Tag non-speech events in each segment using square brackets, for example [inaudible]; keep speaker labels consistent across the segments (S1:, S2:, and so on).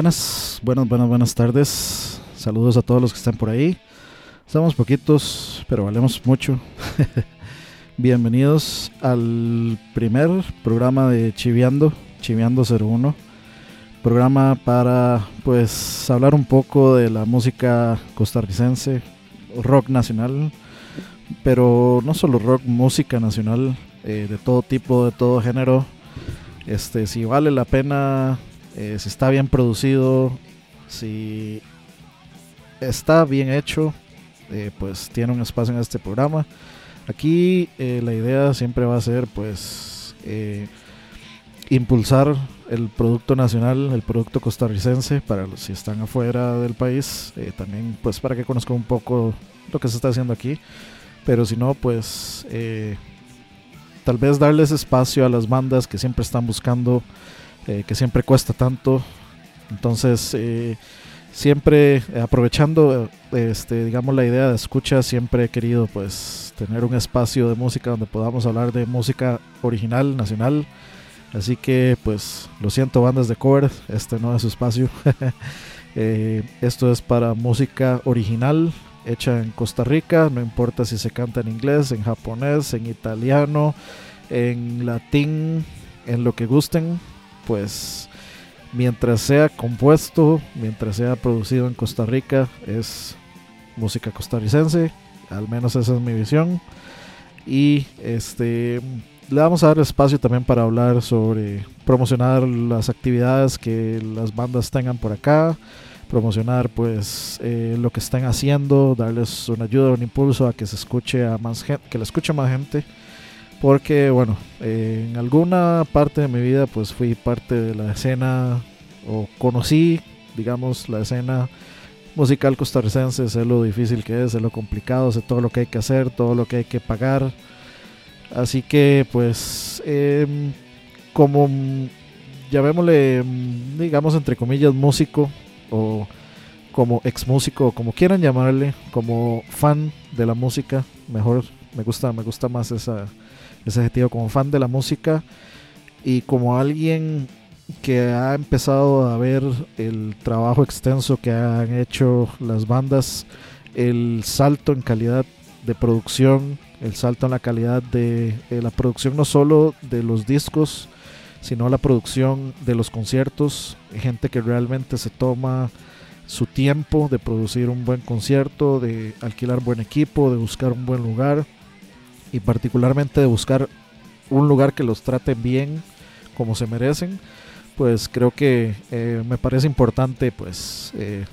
S1: Buenas, buenas, buenas, buenas tardes. Saludos a todos los que están por ahí. Estamos poquitos, pero valemos mucho. [laughs] Bienvenidos al primer programa de Chiviando, Chiviando 01. Programa para pues hablar un poco de la música costarricense, rock nacional, pero no solo rock, música nacional, eh, de todo tipo, de todo género. Este, si vale la pena, eh, si está bien producido, si está bien hecho, eh, pues tiene un espacio en este programa. Aquí eh, la idea siempre va a ser pues eh, impulsar el producto nacional, el producto costarricense para los si están afuera del país, eh, también pues para que conozcan un poco lo que se está haciendo aquí, pero si no pues eh, tal vez darles espacio a las bandas que siempre están buscando, eh, que siempre cuesta tanto, entonces eh, siempre eh, aprovechando eh, este digamos la idea de escucha siempre he querido pues tener un espacio de música donde podamos hablar de música original nacional. Así que pues lo siento bandas de cover este no es su espacio. [laughs] Eh, esto es para música original hecha en Costa Rica no importa si se canta en inglés en japonés en italiano en latín en lo que gusten pues mientras sea compuesto, mientras sea producido en Costa Rica, es música costarricense, al menos esa es mi visión. Y este le vamos a dar espacio también para hablar sobre promocionar las actividades que las bandas tengan por acá, promocionar pues eh, lo que están haciendo, darles una ayuda, un impulso a que se escuche a más gente, que la escuche más gente porque bueno, eh, en alguna parte de mi vida pues fui parte de la escena o conocí, digamos, la escena musical costarricense, sé lo difícil que es, sé lo complicado, sé todo lo que hay que hacer, todo lo que hay que pagar. Así que pues em, como mm, llamémosle, mm, digamos entre comillas, músico o como ex músico, o como quieran llamarle, como fan de la música, mejor me gusta, me gusta más esa, ese adjetivo como fan de la música y como alguien que ha empezado a ver el trabajo extenso que han hecho las bandas, el salto en calidad de producción, el salto en la calidad de, de la producción no solo de los discos, sino la producción de los conciertos, gente que realmente se toma su tiempo de producir un buen concierto, de alquilar buen equipo, de buscar un buen lugar y particularmente de buscar un lugar que los trate bien como se merecen pues creo que eh, me parece importante pues eh,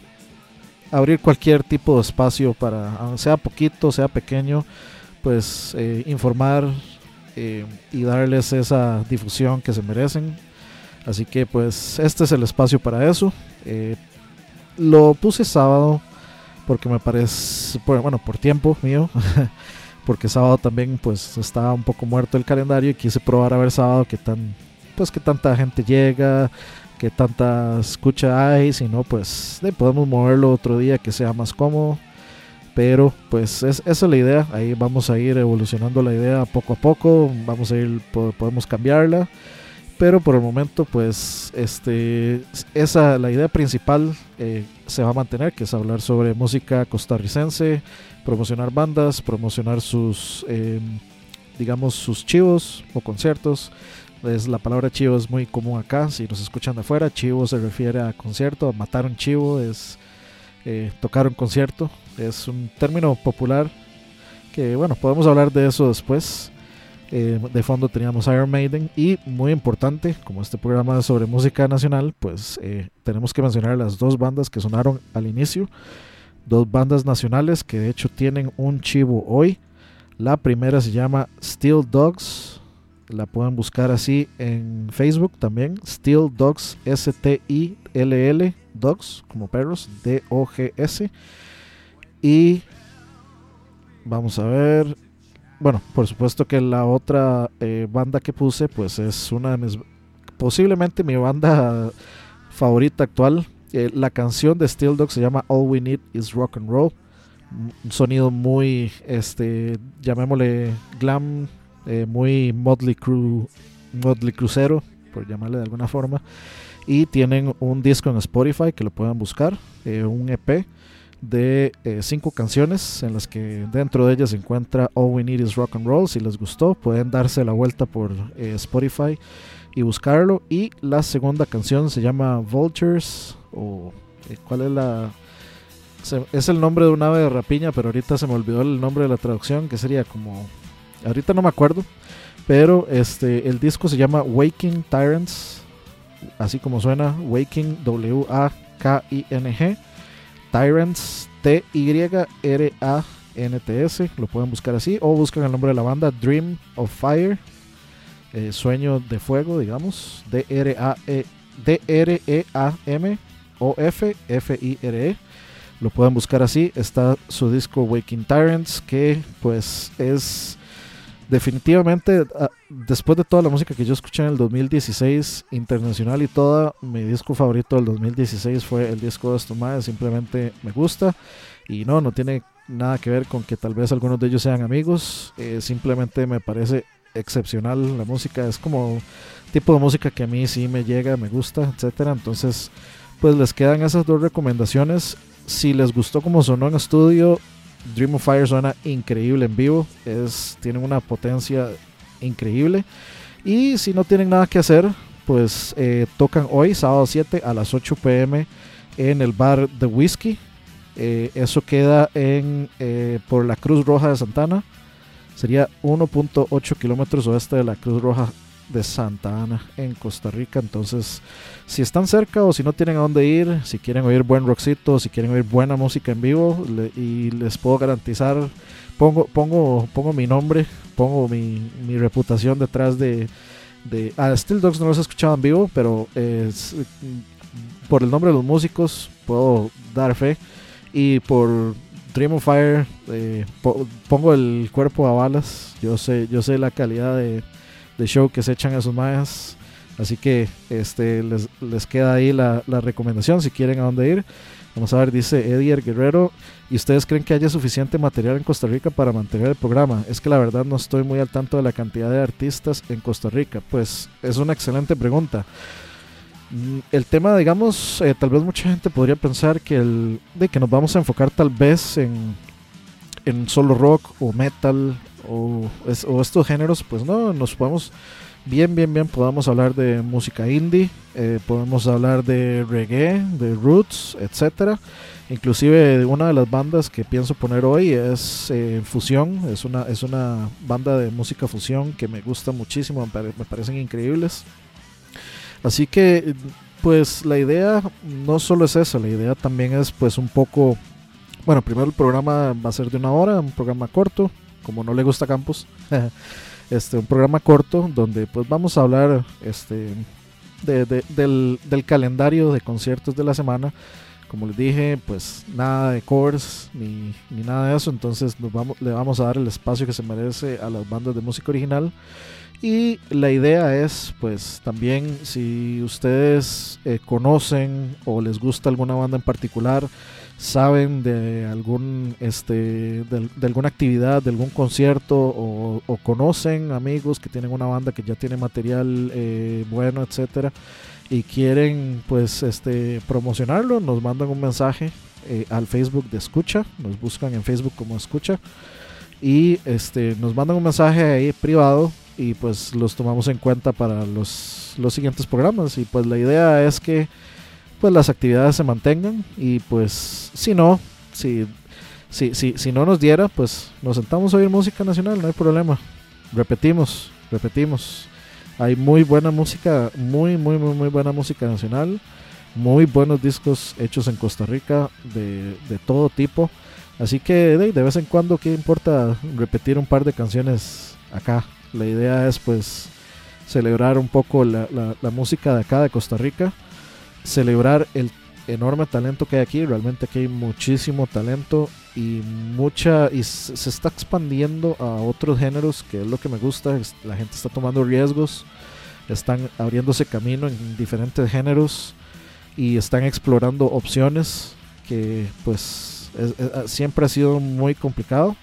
S1: abrir cualquier tipo de espacio para sea poquito sea pequeño pues eh, informar eh, y darles esa difusión que se merecen. Así que pues este es el espacio para eso. Eh, lo puse sábado porque me parece bueno por tiempo mío [laughs] porque sábado también pues estaba un poco muerto el calendario y quise probar a ver sábado qué tan pues qué tanta gente llega, qué tanta escucha hay, si no pues podemos moverlo otro día que sea más cómodo. Pero pues es, esa es la idea, ahí vamos a ir evolucionando la idea poco a poco, vamos a ir, po- podemos cambiarla. Pero por el momento pues este esa la idea principal eh, se va a mantener, que es hablar sobre música costarricense, promocionar bandas, promocionar sus eh, digamos sus chivos o conciertos. Es, la palabra chivo es muy común acá, si nos escuchan de afuera, chivo se refiere a concierto, matar un chivo es eh, tocar un concierto, es un término popular que bueno, podemos hablar de eso después. Eh, de fondo teníamos Iron Maiden y muy importante, como este programa es sobre música nacional, pues eh, tenemos que mencionar las dos bandas que sonaron al inicio, dos bandas nacionales que de hecho tienen un chivo hoy. La primera se llama Steel Dogs, la pueden buscar así en Facebook también, Steel Dogs, S-T-I-L-L, Dogs, como perros, D-O-G-S. Y vamos a ver, bueno, por supuesto que la otra eh, banda que puse, pues es una de mis, posiblemente mi banda favorita actual. Eh, la canción de Steel Dogs se llama All We Need Is Rock and Roll. Un sonido muy, este, llamémosle glam, eh, muy Motley Crue, Crucero, por llamarle de alguna forma. y tienen un disco en Spotify que lo puedan buscar, eh, un EP de cinco canciones en las que dentro de ellas se encuentra All We Need Is Rock and Roll. Si les gustó, pueden darse la vuelta por Spotify y buscarlo. Y la segunda canción se llama Vultures, o eh, cuál es la... es el nombre de un ave de rapiña, pero ahorita se me olvidó el nombre de la traducción, que sería como... Ahorita no me acuerdo, pero este, el disco se llama Waking Tyrants, así como suena, Waking W-A-K-I-N-G. Tyrants, T-Y-R-A-N-T-S, lo pueden buscar así, o buscan el nombre de la banda, Dream of Fire, eh, Sueño de Fuego, digamos, D-R-A-E- D-R-E-A-M o F, F-I-R-E, lo pueden buscar así, está su disco Waking Tyrants, que pues es definitivamente, ah, después de toda la música que yo escuché en el 2016, internacional y toda, mi disco favorito del 2016 fue el disco de estos maes, simplemente me gusta. Y no, no tiene nada que ver con que tal vez algunos de ellos sean amigos, eh, simplemente me parece excepcional la música, es como tipo de música que a mí sí me llega, me gusta, etcétera, entonces pues les quedan esas dos recomendaciones, si les gustó como sonó en estudio, Dream of Fire suena increíble en vivo, es, tienen una potencia increíble. Y si no tienen nada que hacer, pues eh, tocan hoy, sábado 7 a las 8 pm en el bar The Whiskey. Eh, eso queda en eh, por la Cruz Roja de Santana. Sería 1.8 kilómetros oeste de la Cruz Roja de Santa Ana en Costa Rica. Entonces, si están cerca o si no tienen a dónde ir, si quieren oír buen rockcito, si quieren oír buena música en vivo, y les puedo garantizar, pongo, pongo, pongo mi nombre, pongo mi, mi reputación detrás de, de a Steel Dogs no los he escuchado en vivo, pero es, por el nombre de los músicos puedo dar fe y por Dream of Fire eh, po- pongo el cuerpo a balas. Yo sé, yo sé la calidad de, de show que se echan a sus mayas. Así que este les, les queda ahí la, la recomendación si quieren a dónde ir. Vamos a ver, dice Edier Guerrero. ¿Y ustedes creen que haya suficiente material en Costa Rica para mantener el programa? Es que la verdad no estoy muy al tanto de la cantidad de artistas en Costa Rica. Pues es una excelente pregunta. Mm, El tema, digamos, eh, tal vez mucha gente podría pensar que, el, de que nos vamos a enfocar tal vez en, en solo rock o metal o, es- o estos géneros. Pues no, nos podemos bien, bien, bien, podemos hablar de música indie, eh, podemos hablar de reggae, de roots, etcétera. Inclusive una de las bandas que pienso poner hoy es eh, Fusión, es una, es una banda de música fusión que me gusta muchísimo, me, me parecen increíbles. Así que pues la idea no solo es esa, la idea también es pues un poco, bueno, primero el programa va a ser de una hora, un programa corto, como no le gusta a Campos. [laughs] este, un programa corto donde pues vamos a hablar este, de- de- del, del calendario de conciertos de la semana. Como les dije, pues nada de covers ni, ni nada de eso. Entonces nos vamos, le vamos a dar el espacio que se merece a las bandas de música original. Y la idea es, pues también si ustedes eh, conocen o les gusta alguna banda en particular, saben de algún este de, de alguna actividad, de algún concierto o, conocen amigos que tienen una banda que ya tiene material eh, bueno, etcétera, y quieren pues este promocionarlo, nos mandan un mensaje eh, al Facebook de Escucha, nos buscan en Facebook como Escucha y este nos mandan un mensaje ahí privado y pues los tomamos en cuenta para los, los siguientes programas. Y pues la idea es que pues las actividades se mantengan y pues si no, si, si, si, si no nos diera, pues nos sentamos a oír música nacional, no hay problema. Repetimos, repetimos. Hay muy buena música, muy, muy, muy, muy buena música nacional. Muy buenos discos hechos en Costa Rica de, de todo tipo. Así que de, vez en cuando, ¿qué importa repetir un par de canciones acá? La idea es pues celebrar un poco la, la- la música de acá de Costa Rica, celebrar el enorme talento que hay aquí, realmente aquí hay muchísimo talento y mucha y se está expandiendo a otros géneros, que es lo que me gusta, la gente está tomando riesgos, están abriéndose camino en diferentes géneros y están explorando opciones que pues es- es- siempre ha sido muy complicado.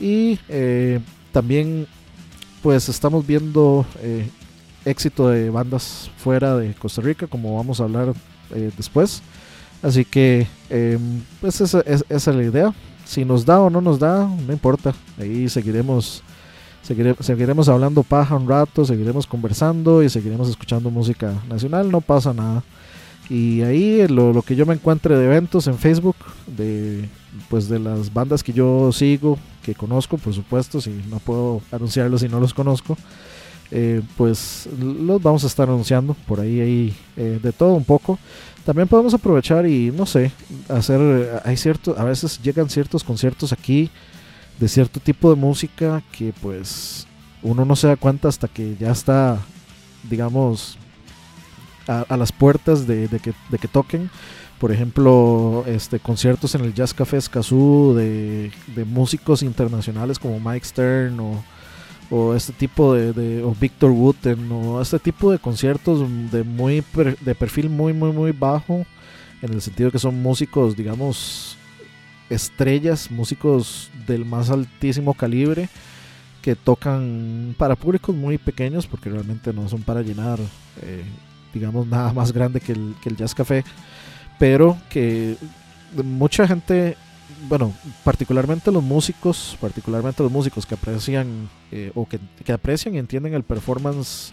S1: Y eh, también pues estamos viendo eh, éxito de bandas fuera de Costa Rica, como vamos a hablar eh, después. Así que, eh, pues esa, es- esa es la idea. Si nos da o no nos da, no importa. Ahí seguiremos, seguire- seguiremos hablando paja un rato, seguiremos conversando y seguiremos escuchando música nacional. No pasa nada. Y ahí lo, lo que yo me encuentre de eventos en Facebook, de pues de las bandas que yo sigo, que conozco, por supuesto, si no puedo anunciarlos si no los conozco, eh, pues los vamos a estar anunciando por ahí, ahí eh, de todo un poco. También podemos aprovechar y no sé, hacer, eh, a veces llegan ciertos conciertos aquí de cierto tipo de música que pues uno no se da cuenta hasta que ya está, digamos, a, las puertas de, de que, de que toquen. Por ejemplo, este, conciertos en el Jazz Café Escazú de, de músicos internacionales como Mike Stern o, o este tipo de, o Victor Wooten o este tipo de conciertos de muy per- de perfil muy muy muy bajo en el sentido que son músicos digamos estrellas músicos del más altísimo calibre que tocan para públicos muy pequeños porque realmente no son para llenar eh, digamos nada más grande que el, que el Jazz Café pero que mucha gente bueno, particularmente los músicos, particularmente los músicos que aprecian eh, o que, que aprecian y entienden el performance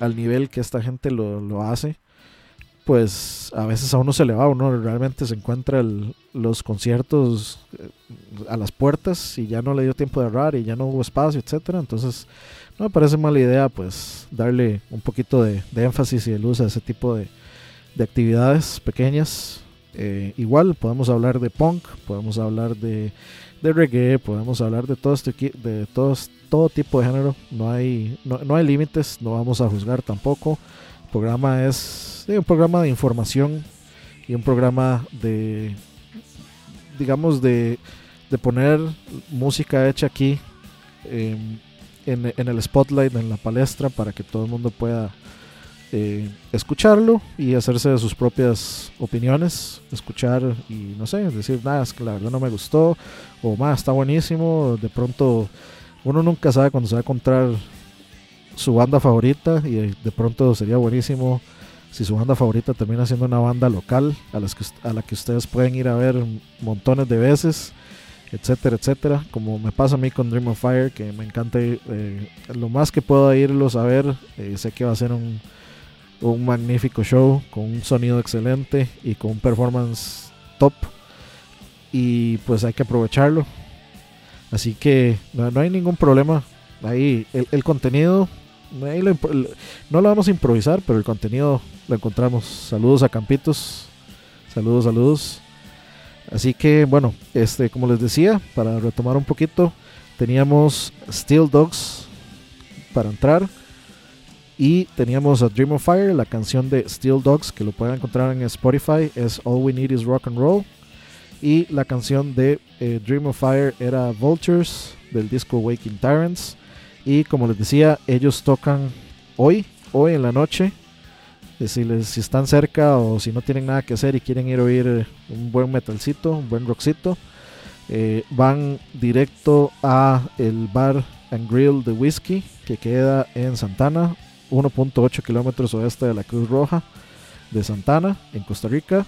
S1: al nivel que esta gente lo, lo hace, pues a veces a uno se le va, uno realmente se encuentra los conciertos eh, a las puertas y ya no le dio tiempo de ahorrar y ya no hubo espacio, etcétera. Entonces, no me parece mala idea, pues darle un poquito de, de énfasis y de luz a ese tipo de, de actividades pequeñas. Eh, igual podemos hablar de punk, podemos hablar de, de reggae, podemos hablar de todo este de todos, todo tipo de género. No hay, no, no hay límites, no vamos a juzgar tampoco. El programa es un programa de información y un programa de, digamos, de, de poner música hecha aquí eh, en, en el spotlight, en la palestra, para que todo el mundo pueda eh, escucharlo y hacerse de sus propias opiniones, escuchar y no sé, decir, nada, es que la verdad no me gustó, o más, está buenísimo, de pronto uno nunca sabe cuando se va a encontrar su banda favorita y de pronto sería buenísimo si su banda favorita termina siendo una banda local a, las que, a la que ustedes pueden ir a ver montones de veces, etcétera, etcétera, como me pasa a mí con Dream of Fire, que me encanta eh, lo más que pueda irlos a ver, eh, sé que va a ser un, un magnífico show con un sonido excelente y con un performance top. Y pues hay que aprovecharlo. Así que no, no hay ningún problema. Ahí el, el contenido ahí no lo vamos a improvisar pero el contenido lo encontramos. Saludos a Campitos. Saludos saludos. Así que bueno este como les decía para retomar un poquito teníamos Steel Dogs para entrar y teníamos a Dream of Fire, la canción de Steel Dogs, que lo pueden encontrar en Spotify, es All We Need Is Rock and Roll. Y la canción de eh, Dream of Fire era Vultures, del disco Waking Tyrants. Y como les decía, ellos tocan hoy, hoy en la noche. Eh, Si, les, si están cerca o si no tienen nada que hacer y quieren ir a oír un buen metalcito, un buen rockcito, eh, van directo a el bar and grill de whisky que queda en Santana, 1.8 kilómetros oeste de la Cruz Roja de Santana, en Costa Rica.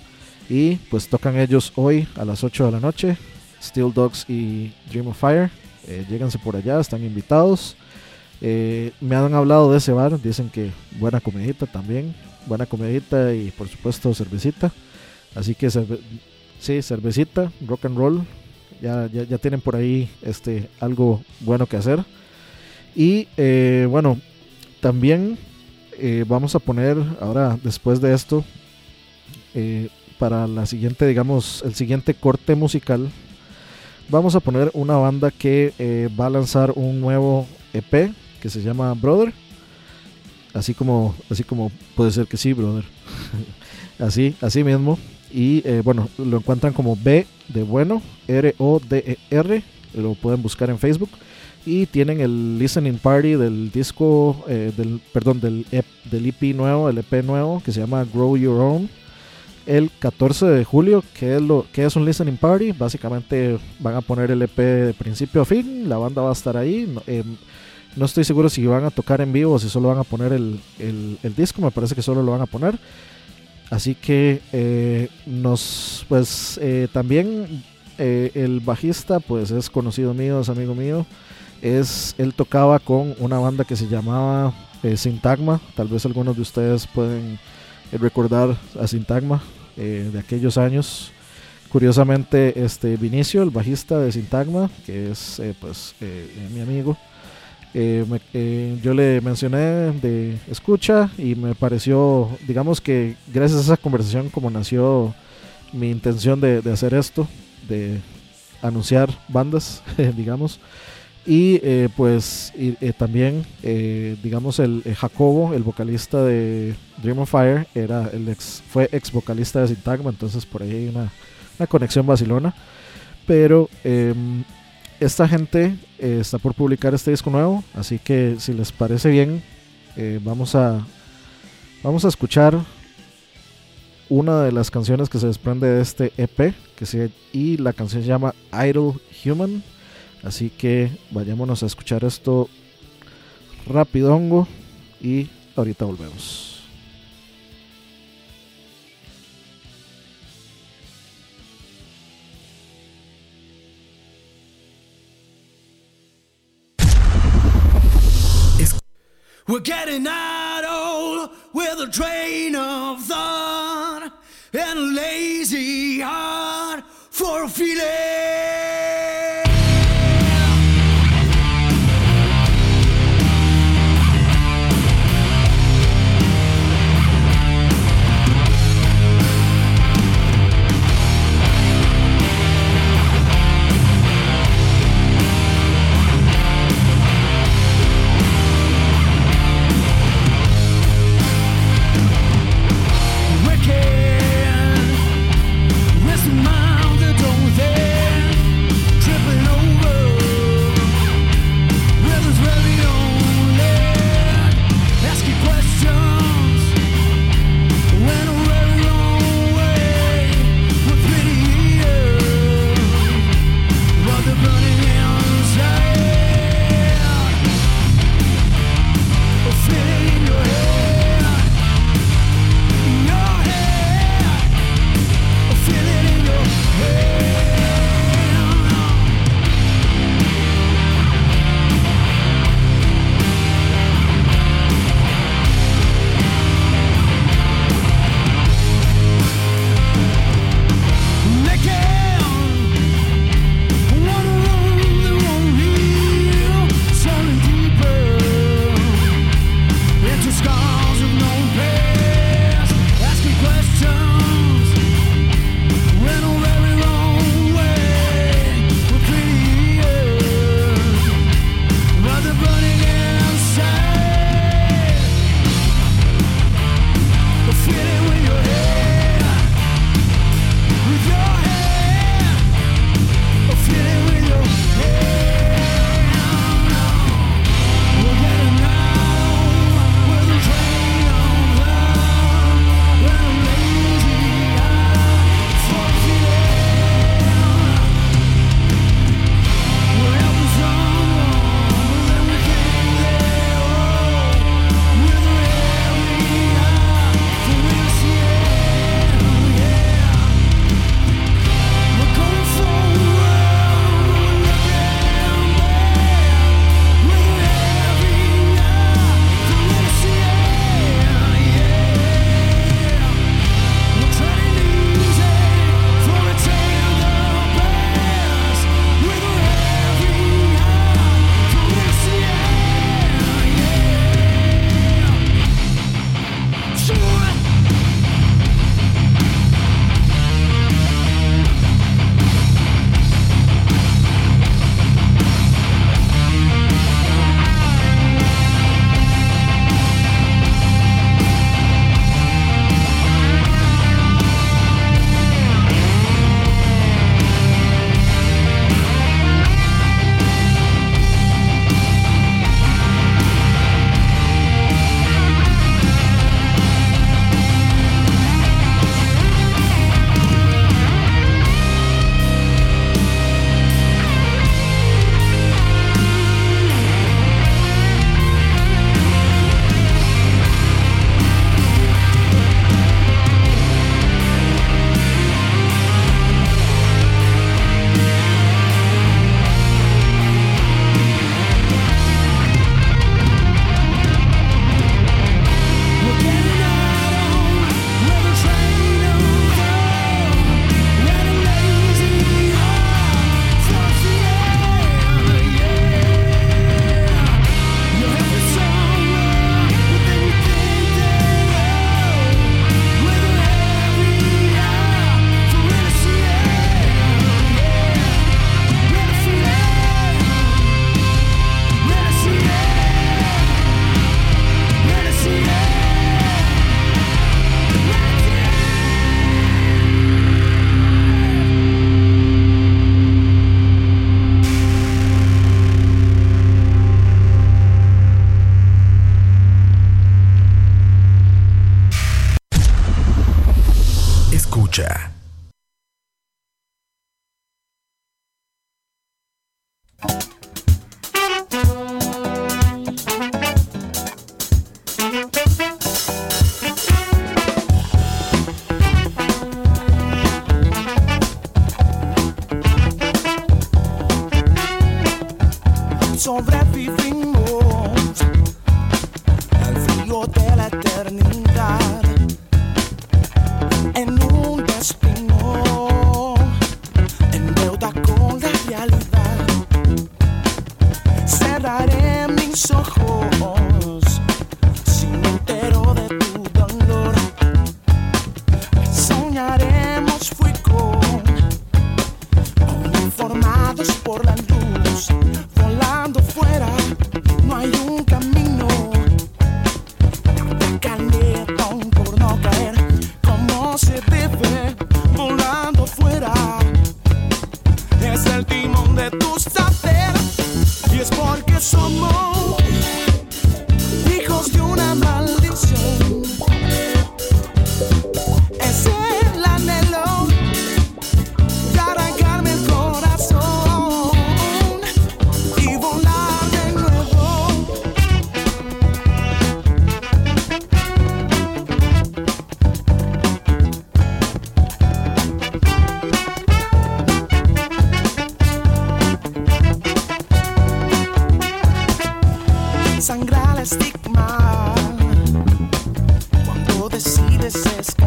S1: Y pues tocan ellos hoy a las 8 de la noche. Steel Dogs y Dream of Fire. Eh, lléganse por allá, están invitados. Eh, me han hablado de ese bar, dicen que buena comidita también. Buena comidita y por supuesto cervecita. Así que cerve- sí, cervecita, rock and roll. Ya, ya, ya tienen por ahí este, algo bueno que hacer. Y eh, bueno, también eh, vamos a poner ahora, después de esto, eh, para la siguiente, digamos, el siguiente corte musical, vamos a poner una banda que eh, va a lanzar un nuevo EP que se llama Brother. Así como, así como puede ser que sí, brother. [laughs] así, así mismo. Y bueno, lo encuentran como B de bueno, R-O-D-E-R. Lo pueden buscar en Facebook y tienen el listening party del disco eh, del perdón del EP, del EP nuevo el EP nuevo que se llama Grow Your Own el 14 de julio que es lo que es un listening party básicamente van a poner el EP de principio a fin la banda va a estar ahí no, eh, No estoy seguro si van a tocar en vivo o si solo van a poner el, el- el disco. Me parece que solo lo van a poner. Así que eh, nos, pues eh, también el bajista, pues es conocido mío, es amigo mío. Es, él tocaba con una banda que se llamaba eh, Sintagma. Tal vez algunos de ustedes pueden eh, recordar a Sintagma eh, de aquellos años. Curiosamente, este Vinicio, el bajista de Sintagma, que es pues mi amigo, yo le mencioné de escucha y me pareció, digamos que gracias a esa conversación como nació mi intención de hacer esto, de anunciar bandas, [laughs] digamos. Y eh, pues eh, también, eh, digamos, el Jacobo, el vocalista de Dream of Fire, era el ex, fue ex vocalista de Sintagma, entonces por ahí hay una, una conexión vacilona. Pero em, esta gente está por publicar este disco nuevo, así que si les parece bien, vamos a vamos a escuchar una de las canciones que se desprende de este EP, que se, y la canción se llama Idle Human. Así que vayámonos a escuchar esto rapidongo y ahorita volvemos.
S2: We're getting idle with a train of thought and a lazy heart for a feeling.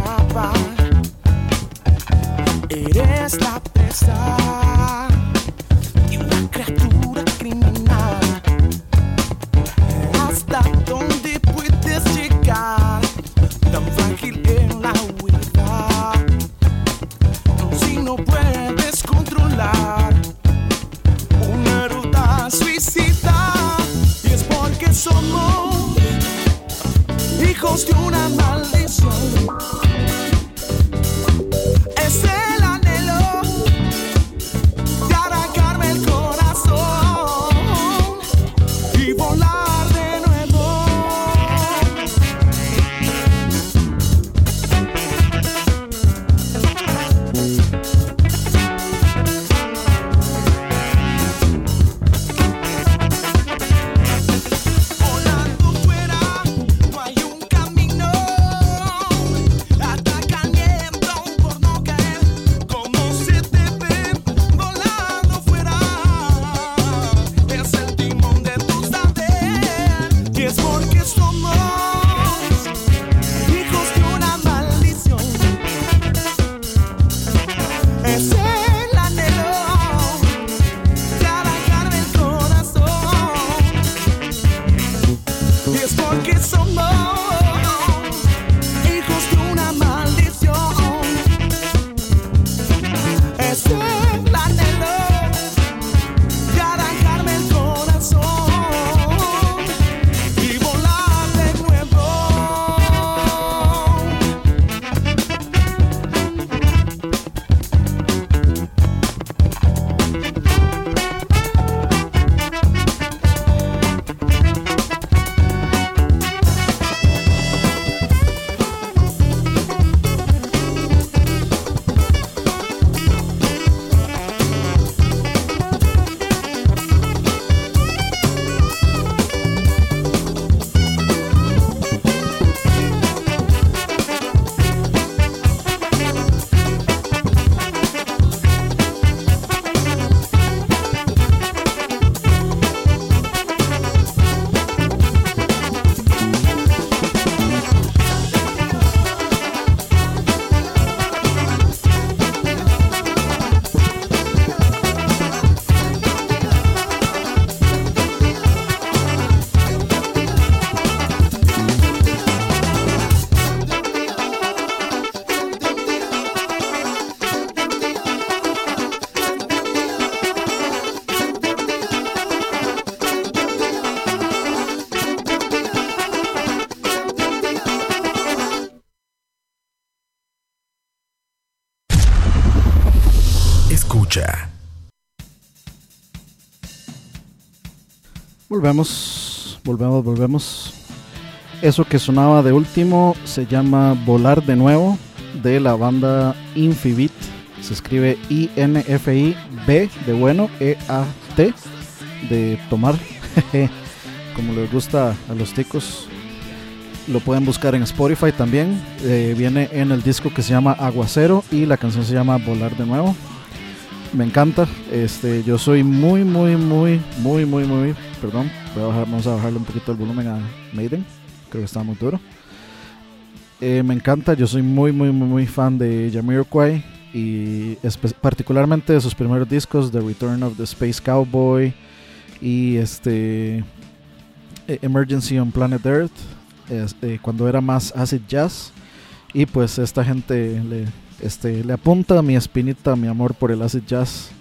S3: acabar. stop, it
S4: stop.
S1: Volvemos, volvemos, volvemos. Eso que sonaba de último se llama Volar de nuevo de la banda Infibit. Se escribe I-N-F-I-B de bueno, E-A-T de tomar, [laughs] como les gusta a los ticos. Lo pueden buscar en Spotify también. Eh, viene en el disco que se llama Aguacero y la canción se llama Volar de nuevo. Me encanta. Este, yo soy muy, muy, muy, muy, muy, muy. Perdón, voy a bajar- vamos a bajarle un poquito el volumen a Maiden. Creo que está muy duro. Eh, me encanta. Yo soy muy, muy, muy, muy fan de Jamiroquai y particularmente de sus primeros discos, The Return of the Space Cowboy y este eh, Emergency on Planet Earth, eh, cuando era más acid jazz. Y pues esta gente le, este, le apunta mi espinita, mi amor por el acid jazz.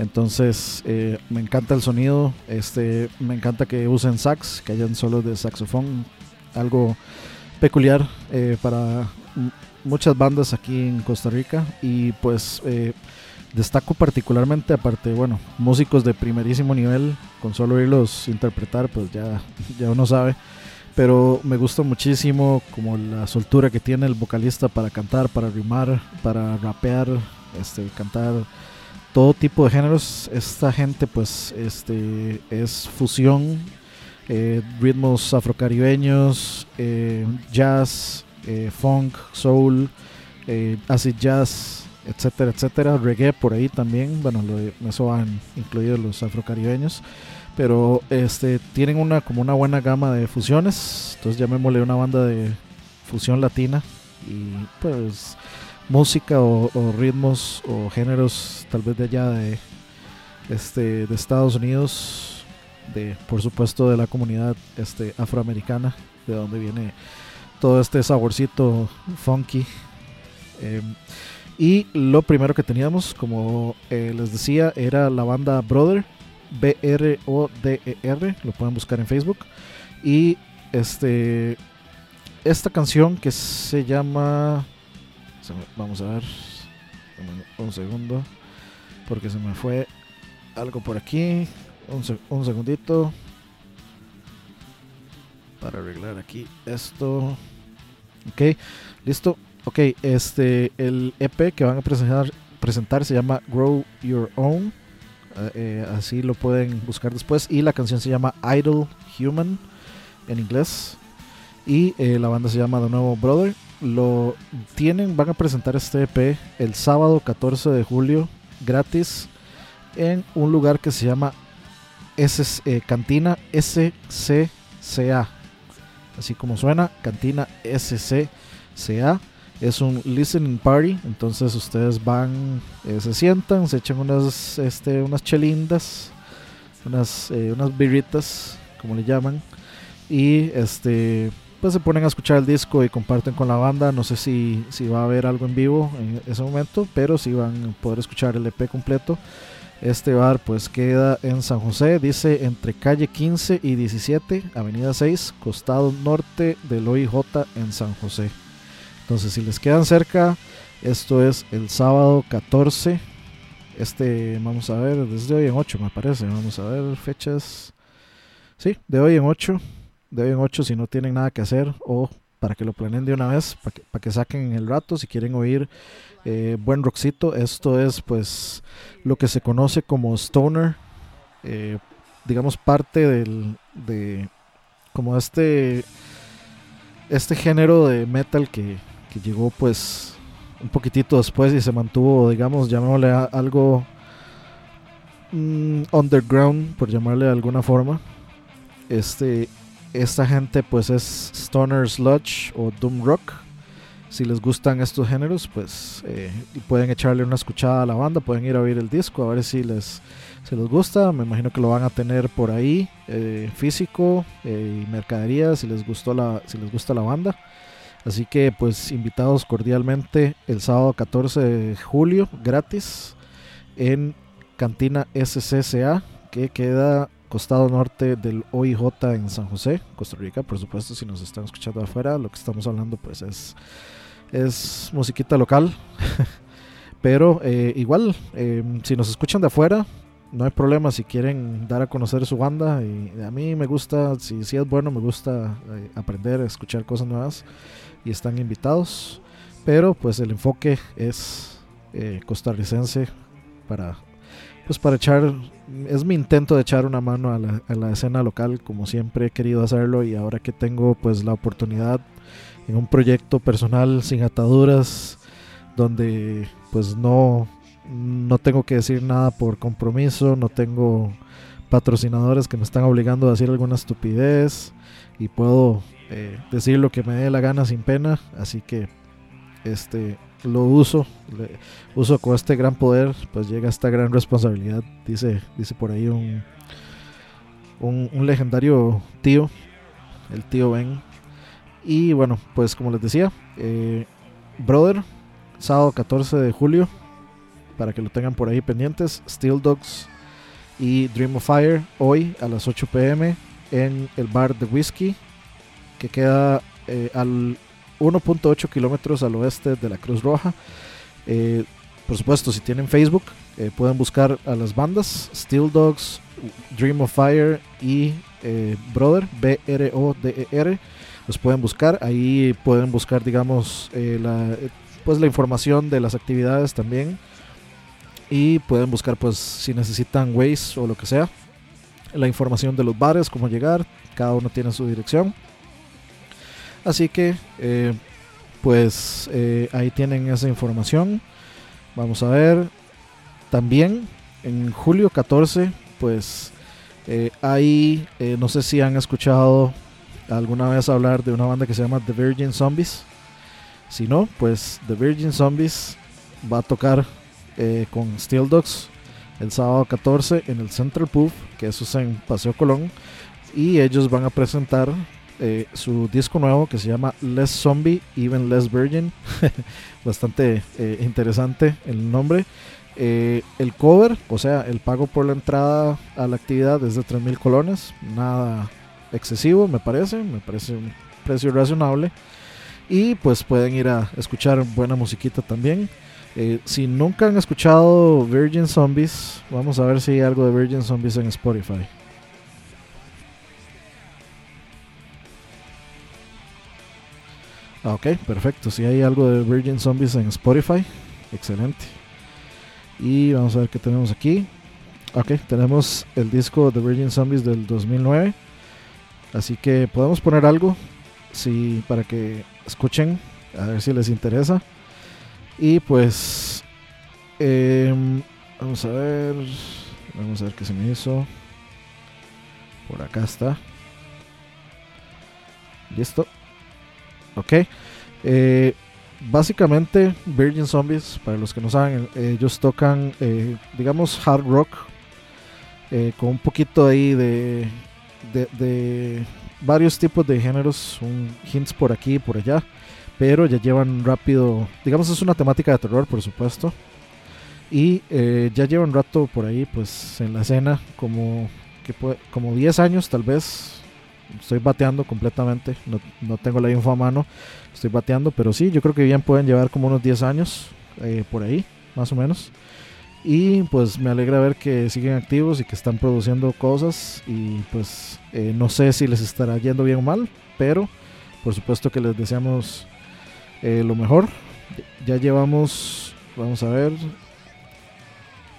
S1: Entonces eh, me encanta el sonido, este, me encanta que usen sax, que hayan solos de saxofón, algo peculiar eh, para muchas bandas aquí en Costa Rica. Y pues eh, destaco particularmente, aparte, bueno, músicos de primerísimo nivel, con solo oírlos interpretar, pues ya, ya uno sabe. Pero me gusta muchísimo como la soltura que tiene el vocalista para cantar, para rimar, para rapear, este, cantar todo tipo de géneros. Esta gente pues este es fusión, eh, ritmos afrocaribeños, eh, jazz, eh, funk, soul, acid jazz, etcétera, etcétera, reggae por ahí también, bueno, eso van incluidos los afrocaribeños, pero este tienen una como una buena gama de fusiones, entonces llamémosle una banda de fusión latina y pues música o, ritmos o géneros tal vez de allá de este de Estados Unidos de por supuesto de la comunidad este afroamericana de donde viene todo este saborcito funky Em, y lo primero que teníamos como eh, les decía era la banda Brother B-R-O-D-E-R E lo pueden buscar en Facebook y este esta canción que se llama vamos a ver un, un segundo porque se me fue algo por aquí. Un, se- un segundito. Para arreglar aquí esto. Ok listo. Ok este el EP que van a presentar presentar se llama Grow Your Own. Eh, eh, así lo pueden buscar después. Y la canción se llama Idle Human en inglés. Y eh, la banda se llama de nuevo Brother lo tienen van a presentar este EP el sábado 14 de julio gratis en un lugar que se llama S eh, Cantina SCCA así como suena Cantina SCCA es un listening party entonces ustedes van eh, se sientan se echan unas este unas chelindas unas eh, unas birritas como le llaman y este pues se ponen a escuchar el disco y comparten con la banda. No sé si, si va a haber algo en vivo en ese momento pero si van a poder escuchar el EP completo. Este bar pues queda en San José, dice entre calle 15 y 17, avenida 6, costado norte del OIJ en San José. Entonces si les quedan cerca, esto es el sábado 14, este vamos a ver, desde hoy en 8 me parece, vamos a ver fechas, sí, de hoy en 8, de hoy en 8 si no tienen nada que hacer o para que lo planeen de una vez, para que, para que saquen el rato si quieren oír eh, buen rockcito, esto es pues lo que se conoce como stoner, eh, digamos parte del, de como este, este género de metal que, que llegó pues un poquitito después y se mantuvo, digamos, llamémosle algo mm, underground, por llamarle de alguna forma. Este, esta gente pues es stoner sludge o doom rock si les gustan estos géneros, pues eh, pueden echarle una escuchada a la banda, pueden ir a oír el disco, a ver si les, si les gusta. Me imagino que lo van a tener por ahí, eh, físico eh, y mercadería, si les, gustó la, si les gusta la banda. Así que pues invitados cordialmente el sábado 14 de julio, gratis, en Cantina SCCA, que queda costado norte del OIJ en San José, Costa Rica, por supuesto, si nos están escuchando afuera, lo que estamos hablando pues es, es musiquita local, [laughs] pero eh, igual, eh, si nos escuchan de afuera, no hay problema si quieren dar a conocer su banda, y a mí me gusta, si, si es bueno, me gusta eh, aprender, escuchar cosas nuevas, y están invitados. pero pues el enfoque es eh, costarricense para pues para echar es mi intento de echar una mano a la, a la escena local como siempre he querido hacerlo y ahora que tengo pues la oportunidad en un proyecto personal sin ataduras donde pues no no tengo que decir nada por compromiso no tengo patrocinadores que me están obligando a decir alguna estupidez y puedo eh, decir lo que me dé la gana sin pena así que este lo uso uso con este gran poder pues llega esta gran responsabilidad dice dice por ahí un un, un legendario tío el tío Ben. Y bueno pues como les decía eh, brother sábado 14 de julio para que lo tengan por ahí pendientes Steel Dogs y Dream of Fire hoy a las 8 pm en el bar de whisky que queda eh, al 1.8 kilómetros al oeste de la Cruz Roja. Eh, por supuesto, si tienen Facebook, eh, pueden buscar a las bandas Steel Dogs, Dream of Fire y eh, Brother, B-R-O-D-E-R. Los pueden buscar. Ahí pueden buscar, digamos, la, pues la información de las actividades también. Y pueden buscar, pues, si necesitan Waze o lo que sea, la información de los bares, cómo llegar. Cada uno tiene su dirección. Así que, eh, pues eh, ahí tienen esa información. Vamos a ver. También en julio 14, pues eh, eh, no sé si han escuchado alguna vez hablar de una banda que se llama The Virgin Zombies. Si no, pues The Virgin Zombies va a tocar con Steel Dogs el sábado 14 en el Central Pub, que eso es en Paseo Colón. Y ellos van a presentar eh, su disco nuevo que se llama Less Zombie, Even Less Virgin. [laughs] Bastante eh, interesante el nombre. Eh, el cover, o sea, el pago por la entrada a la actividad es de 3.000 colones. Nada excesivo, me parece. Me parece un precio razonable. Y pues pueden ir a escuchar buena musiquita también. Si nunca han escuchado Virgin Zombies, vamos a ver si hay algo de Virgin Zombies en Spotify. Ok, perfecto. Si hay algo de Virgin Zombies en Spotify, excelente. Y vamos a ver qué tenemos aquí. Ok, tenemos el disco de Virgin Zombies del 2009. Así que podemos poner algo si, para que escuchen, a ver si les interesa. Y pues, em, vamos a ver, vamos a ver qué se me hizo. Por acá está. Listo. Ok. Eh, básicamente, Virgin Zombies, para los que no saben, eh, ellos tocan, eh, digamos, hard rock. eh, con un poquito ahí de, de, varios tipos de géneros, un hints por aquí y por allá. Pero ya llevan rápido, digamos, es una temática de terror, por supuesto. Y eh, ya llevan rato por ahí, pues, en la escena, como, que puede- como 10 años tal vez, estoy bateando completamente, no, no tengo la info a mano, estoy bateando, pero sí, yo creo que bien pueden llevar como unos 10 años eh, por ahí, más o menos. Y pues me alegra ver que siguen activos y que están produciendo cosas y pues eh, no sé si les estará yendo bien o mal, pero por supuesto que les deseamos eh, lo mejor. Ya llevamos, vamos a ver,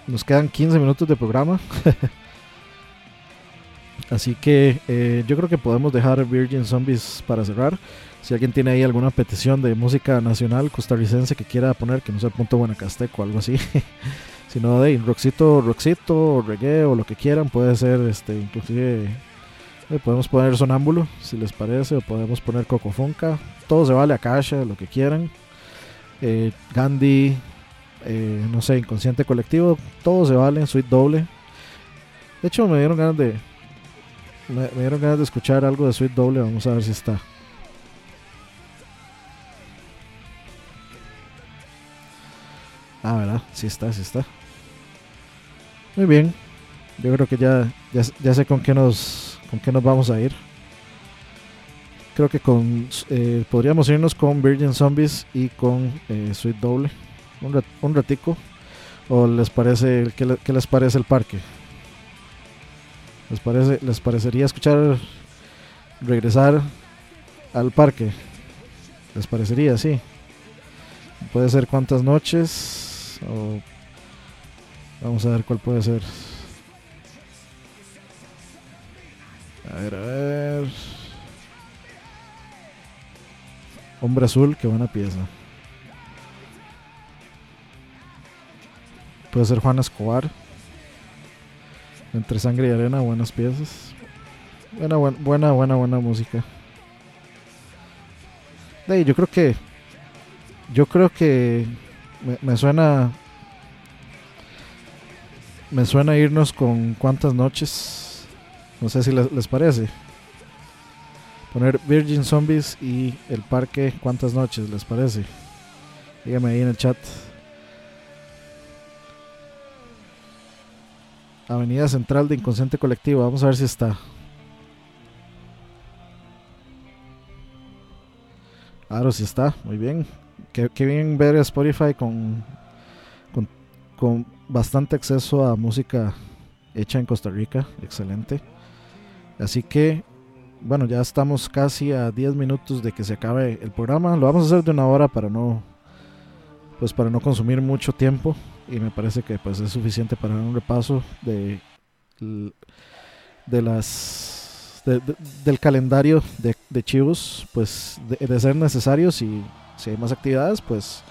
S1: nos quedan 15 minutos de programa. [laughs] Así que eh, yo creo que podemos dejar Virgin Zombies para cerrar. Si alguien tiene ahí alguna petición de música nacional costarricense que quiera poner, que no sea punto buenacasteco o algo así. [laughs] sino de rockcito, rockcito, o reggae o lo que quieran, puede ser este inclusive eh, podemos poner sonámbulo si les parece, o podemos poner cocofonca, todo se vale, Akasha, lo que quieran. Eh, Gandhi, eh, no sé, inconsciente colectivo, todo se vale, suite doble. De hecho me dieron ganas de me, dieron ganas de escuchar algo de suite doble, vamos a ver si está. Ah, ¿verdad? Sí está, sí está. Muy bien. Yo creo que ya, ya, ya sé con qué nos con qué nos vamos a ir. Creo que con eh, podríamos irnos con Virgin Zombies y con eh, Sweet Doble. Un, rat- ratico. ¿O les parece qué, le- qué les parece el parque? ¿Les parece les parecería escuchar regresar al parque? ¿Les parecería? Sí. Puede ser cuántas noches. O vamos a ver cuál puede ser. A ver, a ver. Hombre Azul, qué buena pieza. Puede ser Juan Escobar. Entre sangre y arena, buenas piezas. Buena, buen- buena, buena, buena música. De yo creo que. Yo creo que. Me, me suena. Me suena irnos con cuántas noches. No sé si les, les parece. Poner Virgin Zombies y el parque cuántas noches les parece. Dígame ahí en el chat. Avenida Central de Inconsciente Colectivo. Vamos a ver si está. Claro, sí está. Muy bien. Qué, bien ver Spotify con, con, con bastante acceso a música hecha en Costa Rica. Excelente. Así que, bueno, ya estamos casi a 10 minutos de que se acabe el programa. Lo vamos a hacer de una hora para no, pues para no consumir mucho tiempo. Y me parece que pues es suficiente para un repaso de, de las de- de- del calendario de, de chivos, pues de, de ser necesarios y si hay más actividades, pues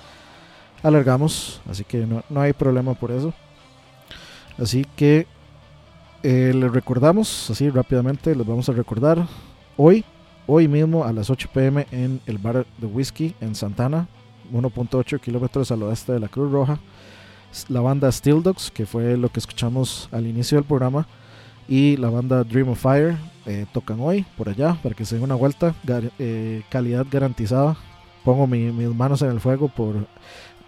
S1: alargamos. Así que no, no hay problema por eso. Así que eh, les recordamos, así rápidamente, les vamos a recordar hoy, hoy mismo a las 8 pm en el bar de whisky en Santana, 1.8 kilómetros al oeste de la Cruz Roja. La banda Steel Dogs, que fue lo que escuchamos al inicio del programa, y la banda Dream of Fire eh, tocan hoy por allá para que se den una vuelta. Eh, calidad garantizada. Pongo mi- mis manos en el fuego por,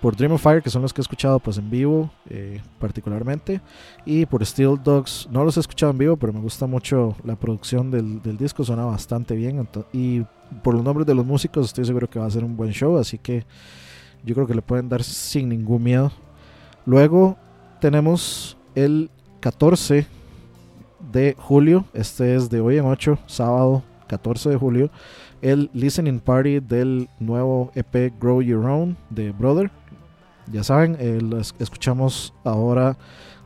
S1: por Dream of Fire, que son los que he escuchado pues en vivo eh, particularmente. Y por Steel Dogs, no los he escuchado en vivo, pero me gusta mucho la producción del, del disco, suena bastante bien. y por los nombres de los músicos estoy seguro que va a ser un buen show, así que yo creo que le pueden dar sin ningún miedo. Luego tenemos el 14 de julio, este es de hoy en 8, sábado 14 de julio, el listening party del nuevo EP Grow Your Own de Brother. Ya saben, eh, escuchamos ahora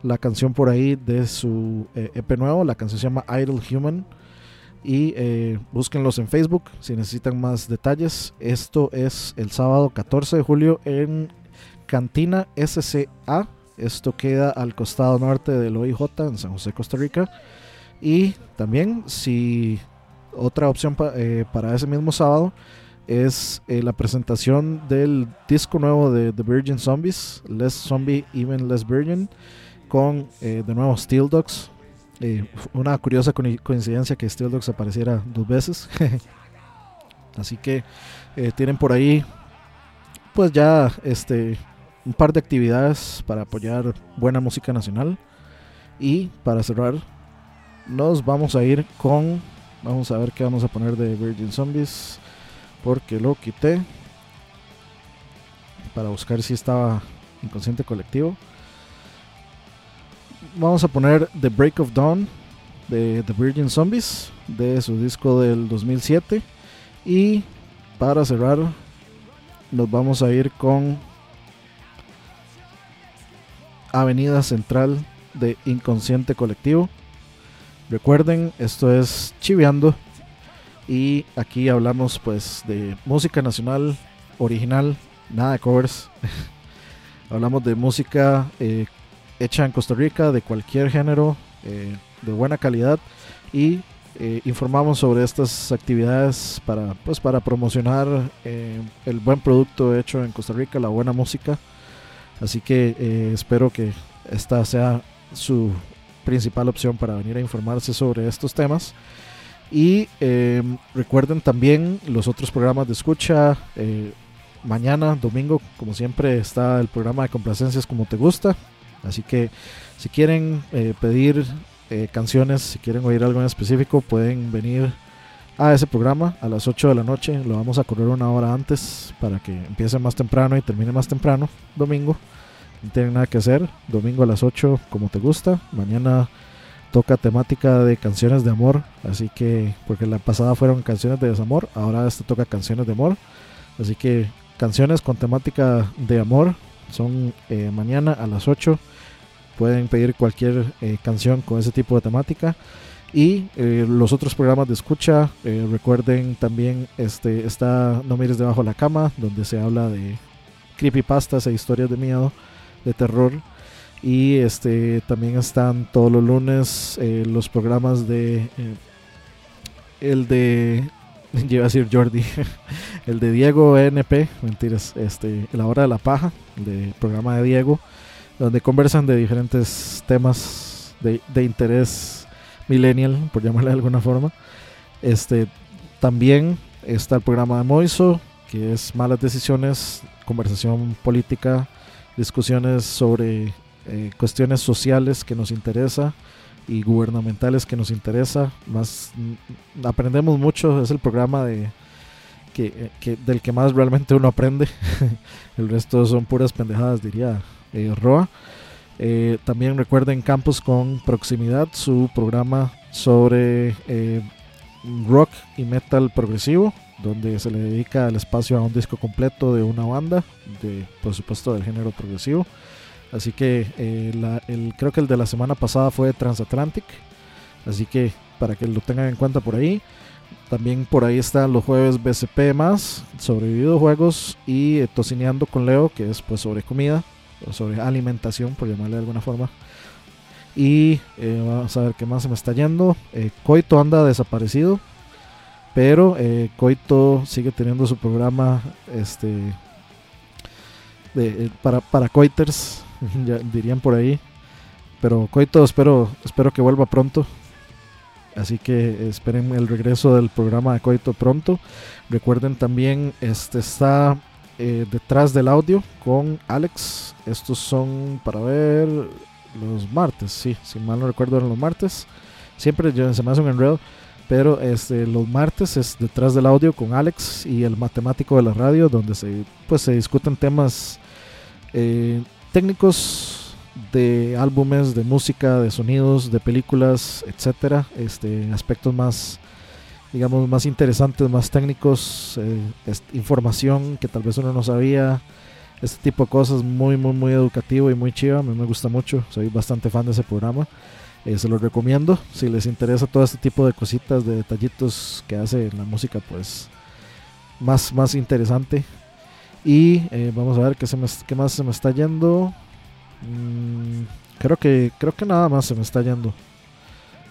S1: la canción por ahí de su eh, EP nuevo, la canción se llama Idle Human. Y eh, búsquenlos en Facebook si necesitan más detalles. Esto es el sábado 14 de julio en Cantina SCA. Esto queda al costado norte del OIJ en San José, Costa Rica. Y también, si otra opción eh, para ese mismo sábado es eh, la presentación del disco nuevo de The Virgin Zombies, Less Zombie, Even Less Virgin, con eh, de nuevo Steel Dogs. Una curiosa coi- coincidencia que Steel Dogs apareciera dos veces. [laughs] Así que tienen por ahí, pues ya este un par de actividades para apoyar buena música nacional. Y para cerrar, nos vamos a ir con. Vamos a ver qué vamos a poner de Virgin Zombies. Porque lo quité. Para buscar si estaba inconsciente colectivo. Vamos a poner The Break of Dawn de The Virgin Zombies. De su disco del 2007. Y para cerrar, nos vamos a ir con Avenida Central de Inconsciente Colectivo. Recuerden, esto es Chiveando y aquí hablamos pues de música nacional original, nada de covers. [laughs] hablamos de música eh, hecha en Costa Rica de cualquier género, eh, de buena calidad y eh, informamos sobre estas actividades para pues para promocionar el buen producto hecho en Costa Rica, la buena música. Así que eh, espero que esta sea su principal opción para venir a informarse sobre estos temas. Y eh, recuerden también los otros programas de escucha. eh, mañana, domingo, como siempre, está el programa de complacencias como te gusta. Así que si quieren eh, pedir canciones, si quieren oír algo en específico, pueden venir a ese programa a las 8 de la noche. Lo vamos a correr una hora antes para que empiece más temprano y termine más temprano, domingo. No tienen nada que hacer. Domingo a las 8, como te gusta. Mañana toca temática de canciones de amor. Así que, porque la pasada fueron canciones de desamor, ahora esta toca canciones de amor. Así que canciones con temática de amor son eh, mañana a las 8. Pueden pedir cualquier eh, canción con ese tipo de temática. Y eh, los otros programas de escucha, eh, recuerden también este está No mires debajo de la cama, donde se habla de creepypastas e historias de miedo, de terror. Y este también están todos los lunes eh, los programas de el de [laughs] iba a decir Jordi, [laughs] el de Diego NP, mentiras, este la hora de la paja, de programa de Diego, donde conversan de diferentes temas de, de interés millennial, por llamarle de alguna forma. Este también está el programa de Moiso, que es malas decisiones, conversación política, discusiones sobre eh, cuestiones sociales que nos interesa y gubernamentales que nos interesa. Más mm, aprendemos mucho, es el programa de que, eh, que- del que más realmente uno aprende. [laughs] el resto son puras pendejadas, diría eh, Roa. Eh, también recuerden Campus con Proximidad, su programa sobre eh, rock y metal progresivo, donde se le dedica el espacio a un disco completo de una banda, de, por supuesto del género progresivo. Así que eh, el, creo que el de la semana pasada fue Transatlantic. Así que para que lo tengan en cuenta por ahí. También por ahí están los jueves BCP más sobre videojuegos y eh, Tocineando con Leo, que es pues sobre comida sobre alimentación, por llamarle de alguna forma. Y eh, vamos a ver qué más se me está yendo. Eh, Coito anda desaparecido, pero eh, Coito sigue teniendo su programa este para, para coiters, [laughs] dirían por ahí. Pero Coito espero, espero que vuelva pronto. Así que esperen el regreso del programa de Coito pronto. Recuerden también, este está eh, detrás del audio con Alex. Estos son para ver los martes, sí, si mal no recuerdo eran los martes. Siempre yo- se me hace un enredo. Pero este, los martes es detrás del audio con Alex y el matemático de la radio, donde se, pues, se discuten temas eh, técnicos de álbumes, de música, de sonidos, de películas, etcétera. Este, aspectos más, digamos, más interesantes, más técnicos, eh, información que tal vez uno no sabía. Este tipo de cosas muy, muy, muy educativo y muy chiva. A mí me gusta mucho. Soy bastante fan de ese programa. Eh, se los recomiendo. Si les interesa todo este tipo de cositas, de detallitos que hace la música, pues más, más interesante. Y eh, vamos a ver qué, se me, qué más se me está yendo. Mm, creo que creo que nada más se me está yendo.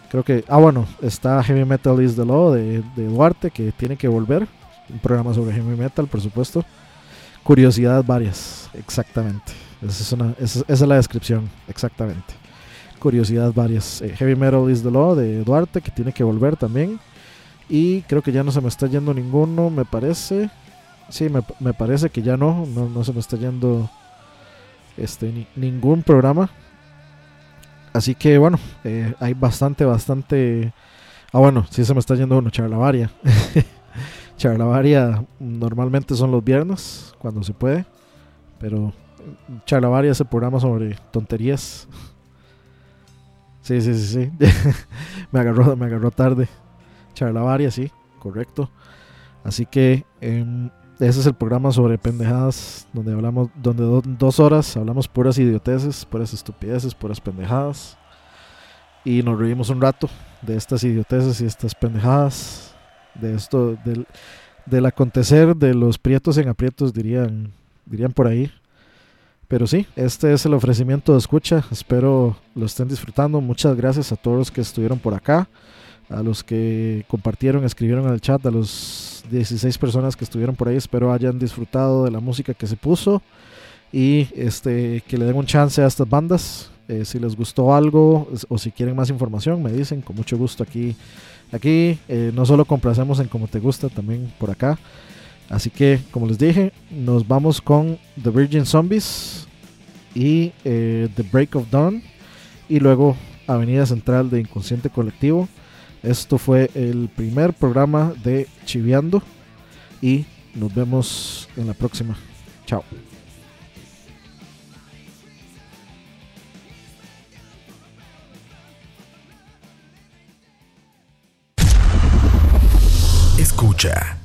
S1: Creo que. Ah, bueno, está Heavy Metal is the Law de, Duarte, que tiene que volver. Un programa sobre heavy metal, por supuesto. Curiosidades varias, exactamente. Esa es, una, esa, esa es la descripción, exactamente. Curiosidades varias. Eh, heavy Metal is the Law de Duarte, que tiene que volver también. Y creo que ya no se me está yendo ninguno, me parece. Sí, me, me parece que ya no, no, no se me está yendo este, ni- ningún programa. Así que bueno, eh, hay bastante, bastante... Ah, bueno, sí se me está yendo uno, Charlavaria. [laughs] Charlavaria normalmente son los viernes, cuando se puede. Pero Charlavaria es el programa sobre tonterías. Sí, sí, sí, sí. [laughs] me, agarró, me agarró tarde. Charlavaria, sí, correcto. Así que em, ese es el programa sobre pendejadas, donde hablamos, donde do- dos horas hablamos puras idioteces, puras estupideces, puras pendejadas. Y nos reímos un rato de estas idioteces y estas pendejadas, de esto, del, del acontecer de los prietos en aprietos, dirían, dirían por ahí. Pero sí, este es el ofrecimiento de escucha. Espero lo estén disfrutando. Muchas gracias a todos los que estuvieron por acá, a los que compartieron, escribieron en el chat, a los 16 personas que estuvieron por ahí. Espero hayan disfrutado de la música que se puso y este que le den un chance a estas bandas. Eh, si les gustó algo o si quieren más información, me dicen con mucho gusto aquí. Aquí eh, no solo complacemos en como te gusta, también por acá. Así que, como les dije, nos vamos con The Virgin Zombies y eh, The Break of Dawn y luego Avenida Central de Inconsciente Colectivo. Esto fue el primer programa de Chiviando y nos vemos en la próxima. Chao.
S2: Escucha.